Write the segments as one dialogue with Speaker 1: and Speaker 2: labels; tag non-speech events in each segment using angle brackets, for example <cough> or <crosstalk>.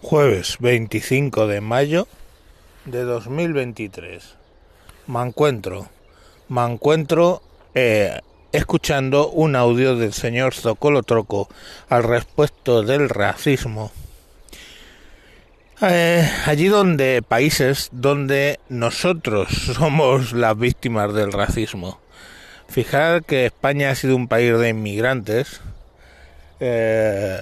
Speaker 1: Jueves 25 de mayo de 2023. Me encuentro, me encuentro eh, escuchando un audio del señor Zocolo Troco al respecto del racismo. Eh, allí donde países donde nosotros <laughs> somos las víctimas del racismo. Fijar que España ha sido un país de inmigrantes. Eh,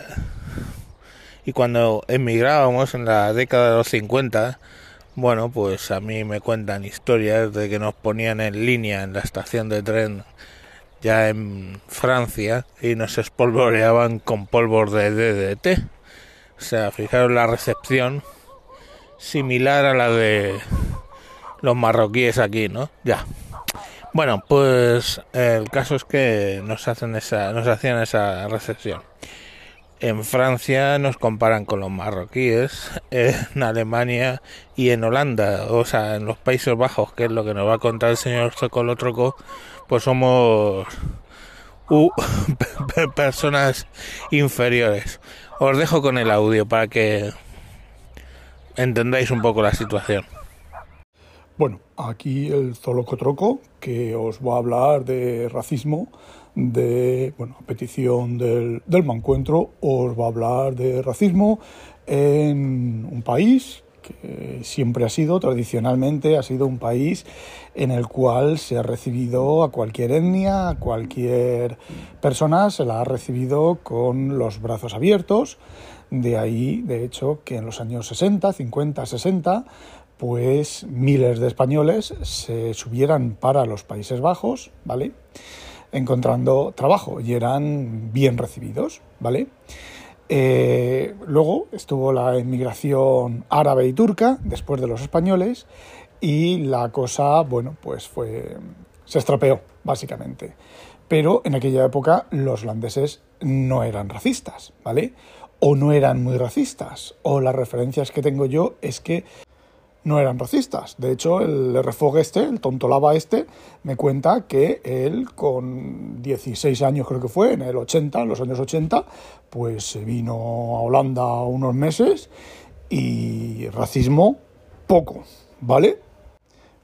Speaker 1: y cuando emigrábamos en la década de los 50, bueno, pues a mí me cuentan historias de que nos ponían en línea en la estación de tren ya en Francia y nos espolvoreaban con polvos de DDT. O sea, fijaros la recepción similar a la de los marroquíes aquí, ¿no? Ya. Bueno, pues el caso es que nos hacen esa, nos hacían esa recepción. En Francia nos comparan con los marroquíes, en Alemania y en Holanda, o sea, en los Países Bajos, que es lo que nos va a contar el señor Socolo Troco, pues somos <laughs> personas inferiores. Os dejo con el audio para que entendáis un poco la situación.
Speaker 2: Bueno, aquí el Zoloco Troco, que os va a hablar de racismo de, bueno, a petición del, del Mancuentro, os va a hablar de racismo en un país que siempre ha sido, tradicionalmente, ha sido un país en el cual se ha recibido a cualquier etnia, a cualquier persona, se la ha recibido con los brazos abiertos. De ahí, de hecho, que en los años 60, 50, 60, pues miles de españoles se subieran para los Países Bajos, ¿vale? Encontrando trabajo y eran bien recibidos, ¿vale? Eh, luego estuvo la inmigración árabe y turca después de los españoles y la cosa, bueno, pues fue se estropeó básicamente. Pero en aquella época los holandeses no eran racistas, ¿vale? O no eran muy racistas. O las referencias que tengo yo es que no eran racistas. De hecho, el refog este, el tontolaba este, me cuenta que él con 16 años creo que fue, en el 80, en los años 80, pues se vino a Holanda unos meses y racismo poco, ¿vale?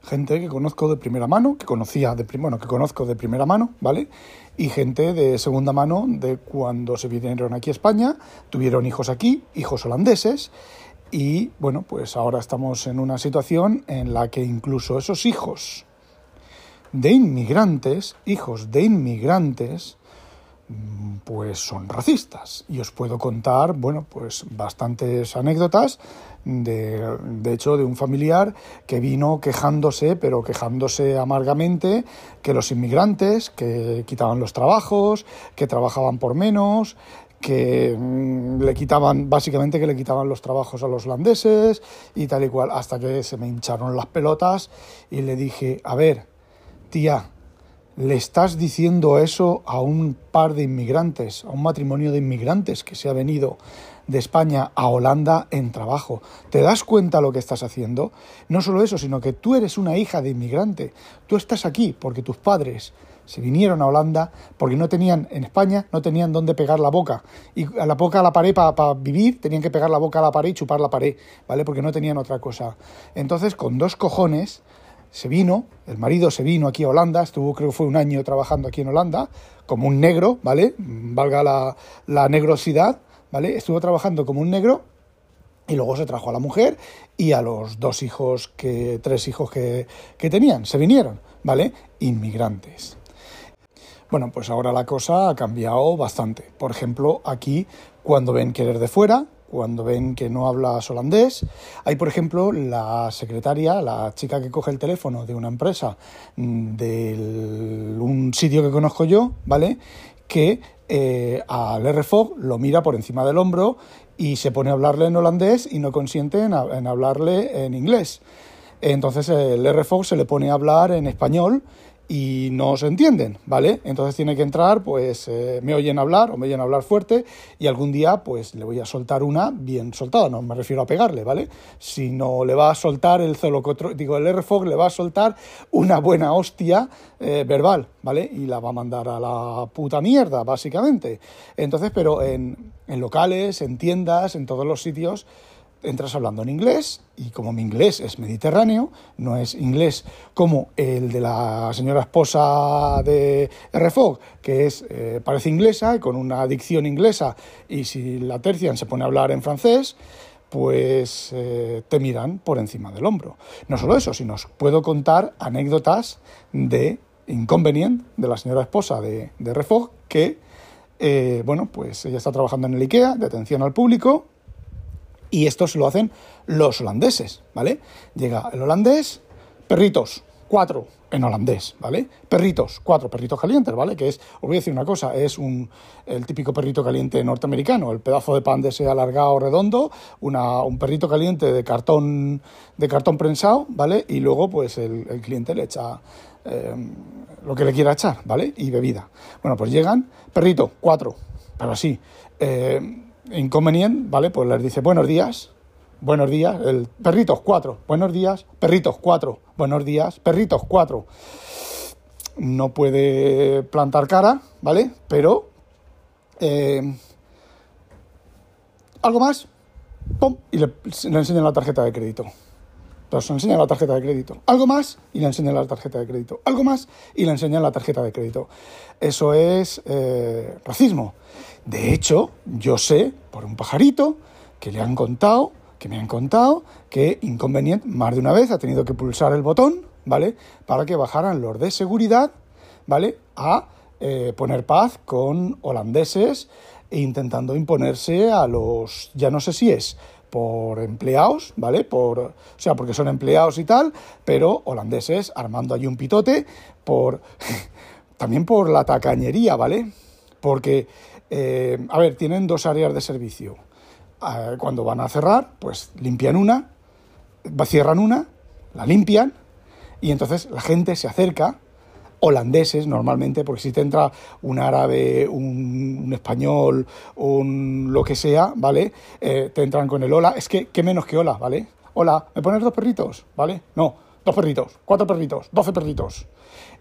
Speaker 2: Gente que conozco de primera mano, que conocía de bueno, que conozco de primera mano, ¿vale? Y gente de segunda mano de cuando se vinieron aquí a España, tuvieron hijos aquí, hijos holandeses, y bueno, pues ahora estamos en una situación en la que incluso esos hijos de inmigrantes, hijos de inmigrantes, pues son racistas. Y os puedo contar, bueno, pues bastantes anécdotas de, de, hecho, de un familiar que vino quejándose, pero quejándose amargamente, que los inmigrantes, que quitaban los trabajos, que trabajaban por menos, que mm, le quitaban, básicamente que le quitaban los trabajos a los holandeses y tal y cual, hasta que se me hincharon las pelotas y le dije, a ver, tía, le estás diciendo eso a un par de inmigrantes, a un matrimonio de inmigrantes que se ha venido de España a Holanda en trabajo. ¿Te das cuenta lo que estás haciendo? No solo eso, sino que tú eres una hija de inmigrante. Tú estás aquí porque tus padres se vinieron a Holanda porque no tenían, en España, no tenían dónde pegar la boca. Y a la boca a la pared para vivir, tenían que pegar la boca a la pared y chupar la pared, ¿vale? Porque no tenían otra cosa. Entonces, con dos cojones, se vino, el marido se vino aquí a Holanda, estuvo creo que fue un año trabajando aquí en Holanda, como un negro, ¿vale? Valga la, negrosidad, ¿vale? Estuvo trabajando como un negro y luego se trajo a la mujer y a los dos hijos, que, tres hijos que tenían, se vinieron, ¿vale? Inmigrantes. Bueno, pues ahora la cosa ha cambiado bastante. Por ejemplo, aquí, cuando ven querer de fuera, cuando ven que no hablas holandés. Hay, por ejemplo, la secretaria, la chica que coge el teléfono de una empresa, mm, de un sitio que conozco yo, ¿vale? Que eh, al RFOG lo mira por encima del hombro y se pone a hablarle en holandés y no consiente en, en hablarle en inglés. Entonces el RFOG se le pone a hablar en español y no se entienden, ¿vale? Entonces tiene que entrar, pues eh, me oyen hablar o me oyen hablar fuerte y algún día pues le voy a soltar una bien soltada, no me refiero a pegarle, ¿vale? Sino le va a soltar el digo, el RFOG le va a soltar una buena hostia eh, verbal, ¿vale? Y la va a mandar a la puta mierda, básicamente. Entonces, pero en locales, en tiendas, en todos los sitios, entras hablando en inglés y como mi inglés es mediterráneo, no es inglés como el de la señora esposa de RFOG, que es, eh, parece inglesa y con una dicción inglesa y si la tercian se pone a hablar en francés, pues eh, te miran por encima del hombro. No solo eso, sino os puedo contar anécdotas de inconveniente de la señora esposa de, de RFOG que, eh, bueno, pues ella está trabajando en el IKEA, de atención al público, y esto se lo hacen los holandeses, ¿vale? Llega el holandés, perritos, cuatro en holandés, ¿vale? Perritos, cuatro perritos calientes, ¿vale? Que es, os voy a decir una cosa, es un, el típico perrito caliente norteamericano, el pedazo de pan de ese alargado redondo, una, un perrito caliente de cartón, de cartón prensado, ¿vale? Y luego, pues el, cliente le echa eh, lo que le quiera echar, ¿vale? Y bebida. Bueno, pues llegan, perrito, cuatro, pero así. Eh, inconveniente, ¿vale? Pues les dice buenos días, buenos días, el perritos cuatro, buenos días, perritos cuatro, buenos días, perritos cuatro. No puede plantar cara, ¿vale? Pero eh, algo más, ¡pum! y le, le enseñan la tarjeta de crédito. Entonces le enseñan la tarjeta de crédito. Algo más y le enseñan la tarjeta de crédito. Algo más y le enseñan la tarjeta de crédito. Eso es eh, racismo. De hecho, yo sé por un pajarito que le han contado, que me han contado, que Inconvenient más de una vez ha tenido que pulsar el botón, ¿vale? Para que bajaran los de seguridad, ¿vale? A eh, poner paz con holandeses e intentando imponerse a los, ya no sé si es por empleados, ¿vale? Por, o sea, porque son empleados y tal, pero holandeses armando allí un pitote por <laughs> también por la tacañería, ¿vale? Porque, eh, a ver, tienen dos áreas de servicio. Ah, cuando van a cerrar, pues limpian una, cierran una, la limpian y entonces la gente se acerca holandeses normalmente, porque si te entra un árabe, un, español, un lo que sea, ¿vale? Eh, te entran con el hola, es que, ¿qué menos que hola, ¿vale? Hola, ¿me pones dos perritos? ¿Vale? No, dos perritos, cuatro perritos, doce perritos.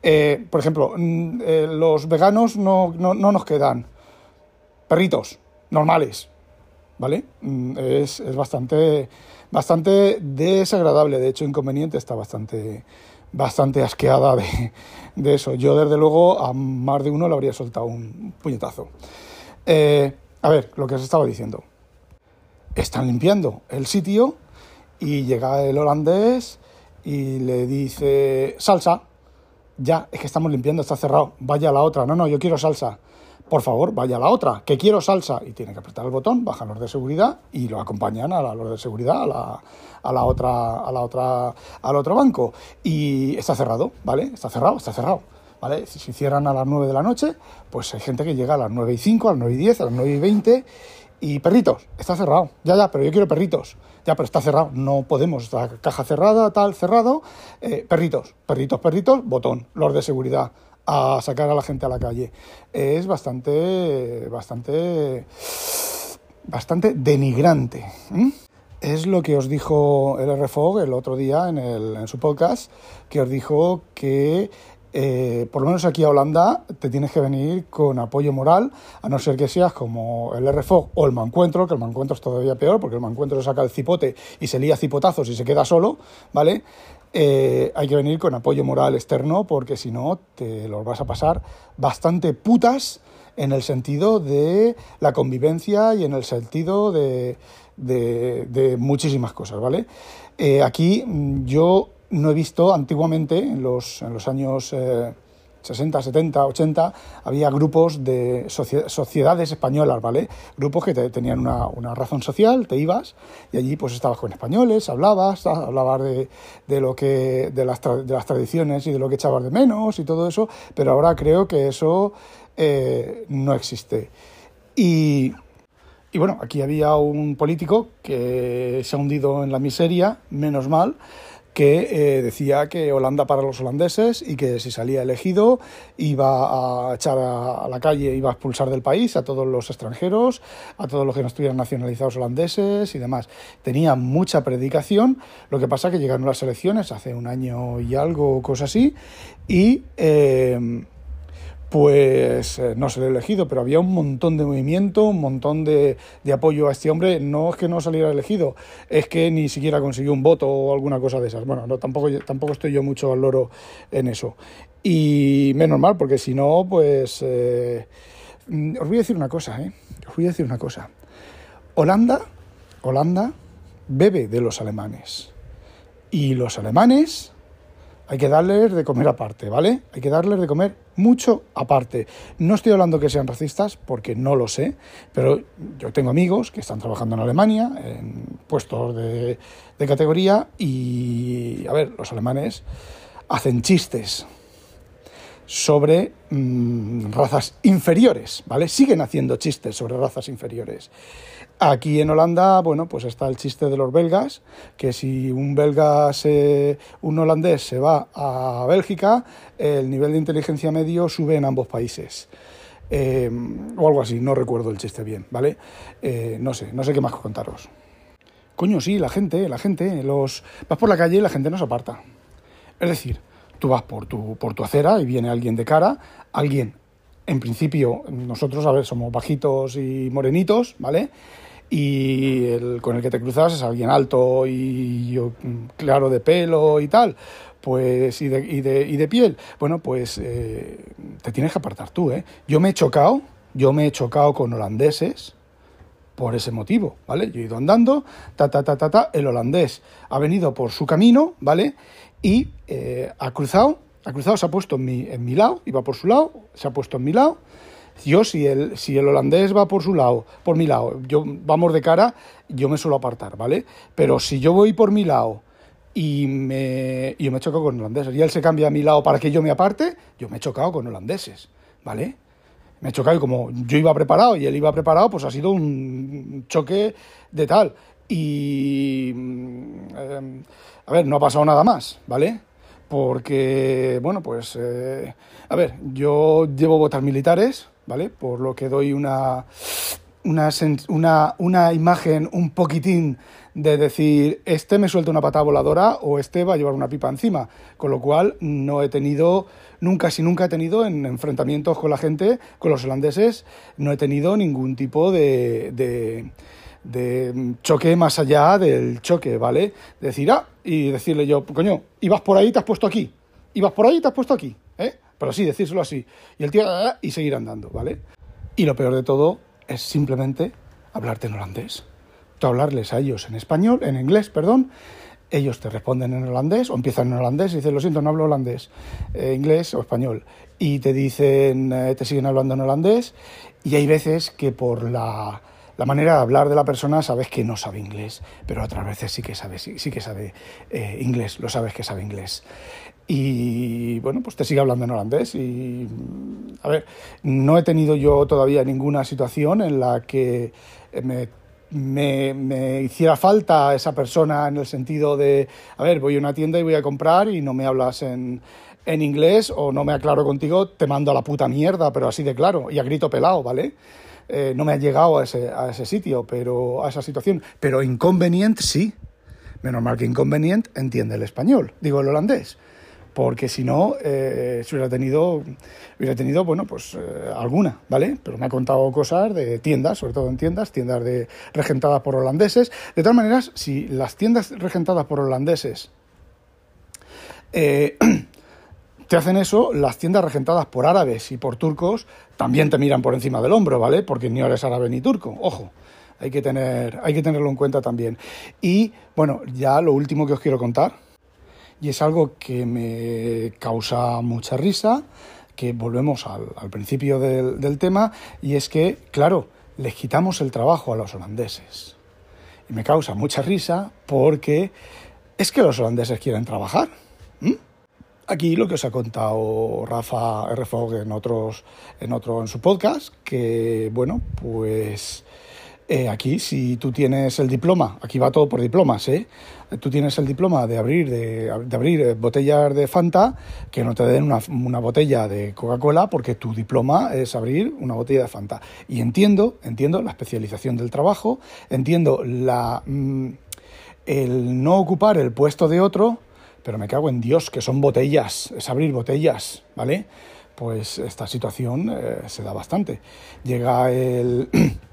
Speaker 2: Eh, por ejemplo, mm, eh, los veganos no, no, no, nos quedan. Perritos, normales, ¿vale? Mm, es, es bastante, bastante desagradable, de hecho inconveniente, está bastante bastante asqueada de, eso. Yo, desde luego, a más de uno le habría soltado un puñetazo. Eh, a ver, lo que os estaba diciendo. Están limpiando el sitio y llega el holandés y le dice, salsa, ya, es que estamos limpiando, está cerrado, vaya la otra. No, no, yo quiero salsa por favor, vaya a la otra, que quiero salsa. Y tiene que apretar el botón, bajan los de seguridad y lo acompañan a los de seguridad a la, a la otra, a la otra, al otro banco. Y está cerrado, ¿vale? Está cerrado, está cerrado. ¿Vale? Si cierran a las 9 de la noche, pues hay gente que llega a las 9 y 5, a las 9 y 10, a las 9 y 20 y perritos, está cerrado. Ya, ya, pero yo quiero perritos. Ya, pero está cerrado. No podemos. Está caja cerrada, tal, cerrado. Eh, perritos, perritos, perritos, botón. Los de seguridad a sacar a la gente a la calle. Es bastante, bastante, bastante denigrante. Es lo que os dijo el RFOG el otro día en, el, en su podcast, que os dijo que eh, por lo menos aquí a Holanda te tienes que venir con apoyo moral, a no ser que seas como el RFOG o el Mancuentro, que el Mancuentro es todavía peor, porque el Mancuentro saca el cipote y se lía cipotazos y se queda solo, ¿vale? Eh, hay que venir con apoyo moral externo porque si no te los vas a pasar bastante putas en el sentido de la convivencia y en el sentido de, de, muchísimas cosas, ¿vale? Eh, aquí mm, yo no he visto antiguamente, en los, en los años... Eh, 60, 70, 80, había grupos de sociedades españolas, ¿vale? Grupos que tenían una, razón social, te ibas y allí pues estabas con españoles, hablabas, hablabas de, de lo que, de las, de las tradiciones y de lo que echabas de menos y todo eso, pero ahora creo que eso eh, no existe. Y, y bueno, aquí había un político que se ha hundido en la miseria, menos mal, que eh, decía que Holanda para los holandeses y que si salía elegido iba a echar a, la calle, iba a expulsar del país a todos los extranjeros, a todos los que no estuvieran nacionalizados holandeses y demás. Tenía mucha predicación, lo que pasa que llegaron las elecciones hace un año y algo, cosa así, y... Eh, pues eh, no se elegido, pero había un montón de movimiento, un montón de, apoyo a este hombre. No es que no saliera elegido, es que ni siquiera consiguió un voto o alguna cosa de esas. Bueno, no, tampoco, estoy yo mucho al loro en eso. Y menos mal, porque si no, pues... Eh, os voy a decir una cosa, ¿eh? Os voy a decir una cosa. Holanda, Holanda bebe de los alemanes. Y los alemanes hay que darles de comer aparte, ¿vale? Hay que darles de comer mucho aparte. No estoy hablando que sean racistas, porque no lo sé, pero yo tengo amigos que están trabajando en Alemania, en puestos de, categoría, y, a ver, los alemanes hacen chistes sobre mm, razas inferiores, ¿vale? Siguen haciendo chistes sobre razas inferiores. Aquí en Holanda, bueno, pues está el chiste de los belgas, que si un belga, se, un holandés se va a Bélgica, el nivel de inteligencia medio sube en ambos países. Eh, o algo así, no recuerdo el chiste bien, ¿vale? Eh, no sé, no sé qué más contaros. Coño, sí, la gente, la gente, los... vas por la calle y la gente no se aparta. Es decir, tú vas por tu, por tu acera y viene alguien de cara, alguien, en principio, nosotros, a ver, somos bajitos y morenitos, ¿vale? y el con el que te cruzas es alguien alto y claro de pelo y tal, pues y de, y de, y de piel, bueno, pues eh, te tienes que apartar tú, ¿eh? Yo me he chocado, yo me he chocado con holandeses por ese motivo, ¿vale? Yo he ido andando, ta, ta, ta, ta, ta, el holandés ha venido por su camino, ¿vale? Y eh, ha cruzado, ha cruzado, se ha puesto en mi, en mi lado, por su lado, se ha puesto en mi lado, yo, si el, si el holandés va por su lado, por mi lado, yo vamos de cara, yo me suelo apartar, ¿vale? Pero si yo voy por mi lado y me, yo me choco con holandeses y él se cambia a mi lado para que yo me aparte, yo me he chocado con holandeses, ¿vale? Me he chocado y como yo iba preparado y él iba preparado, pues ha sido un choque de tal. Y, em, a ver, no ha pasado nada más, ¿vale? Porque, bueno, pues, eh, a ver, yo llevo botas militares, ¿vale? Por lo que doy una, una, una, imagen un poquitín de decir, este me suelta una patada voladora o este va a llevar una pipa encima. Con lo cual no he tenido, nunca, si nunca he tenido en enfrentamientos con la gente, con los holandeses, no he tenido ningún tipo de, de, de choque más allá del choque, ¿vale? Decir, ah, y decirle yo, coño, ibas por ahí, te has puesto aquí. Ibas por ahí, te has puesto aquí, ¿eh? pero sí, decírselo así. Y el tío, ah, y seguir andando, ¿vale? Y lo peor de todo es simplemente hablarte en holandés. Tú hablarles a ellos en español, en inglés, perdón, ellos te responden en holandés o empiezan en holandés y dicen, lo siento, no hablo holandés, eh, inglés o español. Y te dicen, eh, te siguen hablando en holandés y hay veces que por la, la, manera de hablar de la persona sabes que no sabe inglés, pero otras veces sí que sabe, sí, que sabe eh, inglés, lo sabes que sabe inglés. Y bueno, pues te sigue hablando en holandés. Y a ver, no he tenido yo todavía ninguna situación en la que me, me, hiciera falta esa persona en el sentido de, a ver, voy a una tienda y voy a comprar y no me hablas en, en inglés o no me aclaro contigo, te mando a la puta mierda, pero así de claro, y a grito pelado, ¿vale? Eh, no me ha llegado a ese, a ese sitio, pero a esa situación. Pero inconveniente sí. Menos mal que inconveniente entiende el español, digo el holandés porque si no, eh, hubiera tenido, hubiera tenido, bueno, pues eh, alguna, ¿vale? Pero me ha contado cosas de tiendas, sobre todo en tiendas, tiendas de, regentadas por holandeses. De todas maneras, si las tiendas regentadas por holandeses eh, <clears throat> te hacen eso, las tiendas regentadas por árabes y por turcos también te miran por encima del hombro, ¿vale? Porque ni eres árabe ni turco, ojo. Hay que, tener, hay que tenerlo en cuenta también. Y bueno, ya lo último que os quiero contar, y es algo que me causa mucha risa, que volvemos al, principio del, tema, y es que, claro, les quitamos el trabajo a los holandeses. Y me causa mucha risa porque es que los holandeses quieren trabajar. Aquí lo que os ha contado Rafa R. en otros, en otro en su podcast, que bueno, pues eh, aquí, si tú tienes el diploma, aquí va todo por diplomas, ¿eh? Tú tienes el diploma de abrir, de, abrir eh, botellas de Fanta, que no te den una, botella de Coca-Cola, porque tu diploma es abrir una botella de Fanta. Y entiendo, entiendo la especialización del trabajo, entiendo la, mm, el no ocupar el puesto de otro, pero me cago en Dios, que son botellas, es abrir botellas, ¿vale? pues esta situación eh, se da bastante. Llega el... <clears throat>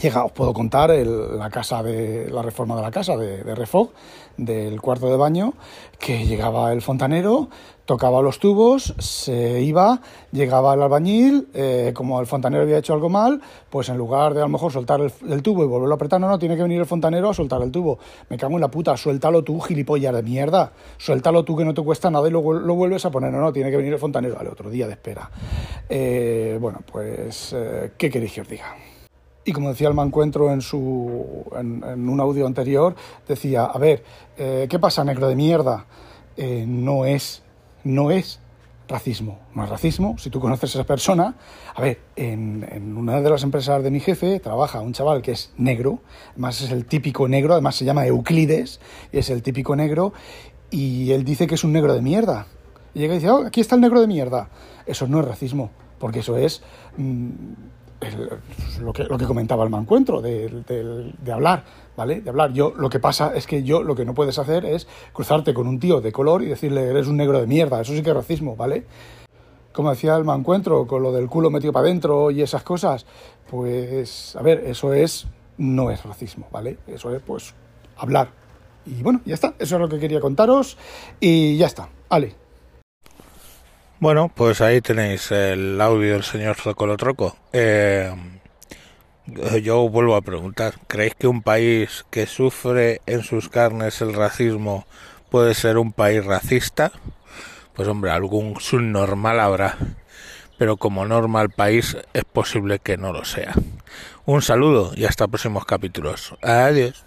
Speaker 2: Llega, os puedo contar la casa de la reforma de la casa de, de Refog, del cuarto de baño, que llegaba el fontanero, tocaba los tubos, se iba, llegaba el albañil, eh, como el fontanero había hecho algo mal, pues en lugar de a lo mejor soltar el, tubo y volverlo a apretar, no, no, tiene que venir el fontanero a soltar el tubo. Me cago en la puta, suéltalo tú, gilipollas de mierda, suéltalo tú que no te cuesta nada y luego lo vuelves a poner, no, no, tiene que venir el fontanero, vale, otro día de espera. Eh, bueno, pues, eh, ¿qué queréis que os diga? Y como decía el Mancuentro en, su, en, un audio anterior, decía, a ver, eh, ¿qué pasa, negro de mierda? Eh, no es, no es racismo, no es racismo. Si tú conoces a esa persona, a ver, en, una de las empresas de mi jefe trabaja un chaval que es negro, además es el típico negro, además se llama Euclides, y es el típico negro, y él dice que es un negro de mierda. Y llega y dice, oh, aquí está el negro de mierda. Eso no es racismo, porque eso es... Lo, que, lo que comentaba el mancuentro, de, de, hablar, ¿vale? De hablar. Yo, lo que pasa es que yo lo que no puedes hacer es cruzarte con un tío de color y decirle, eres un negro de mierda, eso sí que es racismo, ¿vale? Como decía el mancuentro, con lo del culo metido para adentro y esas cosas, pues, a ver, eso es, no es racismo, ¿vale? Eso es, pues, hablar. Y bueno, ya está, eso es lo que quería contaros y ya está, vale.
Speaker 1: Bueno, pues ahí tenéis el audio del señor Zocolotroco. Eh, yo vuelvo a preguntar, ¿creéis que un país que sufre en sus carnes el racismo puede ser un país racista? Pues hombre, algún subnormal habrá, pero como normal país es posible que no lo sea. Un saludo y hasta próximos capítulos. Adiós.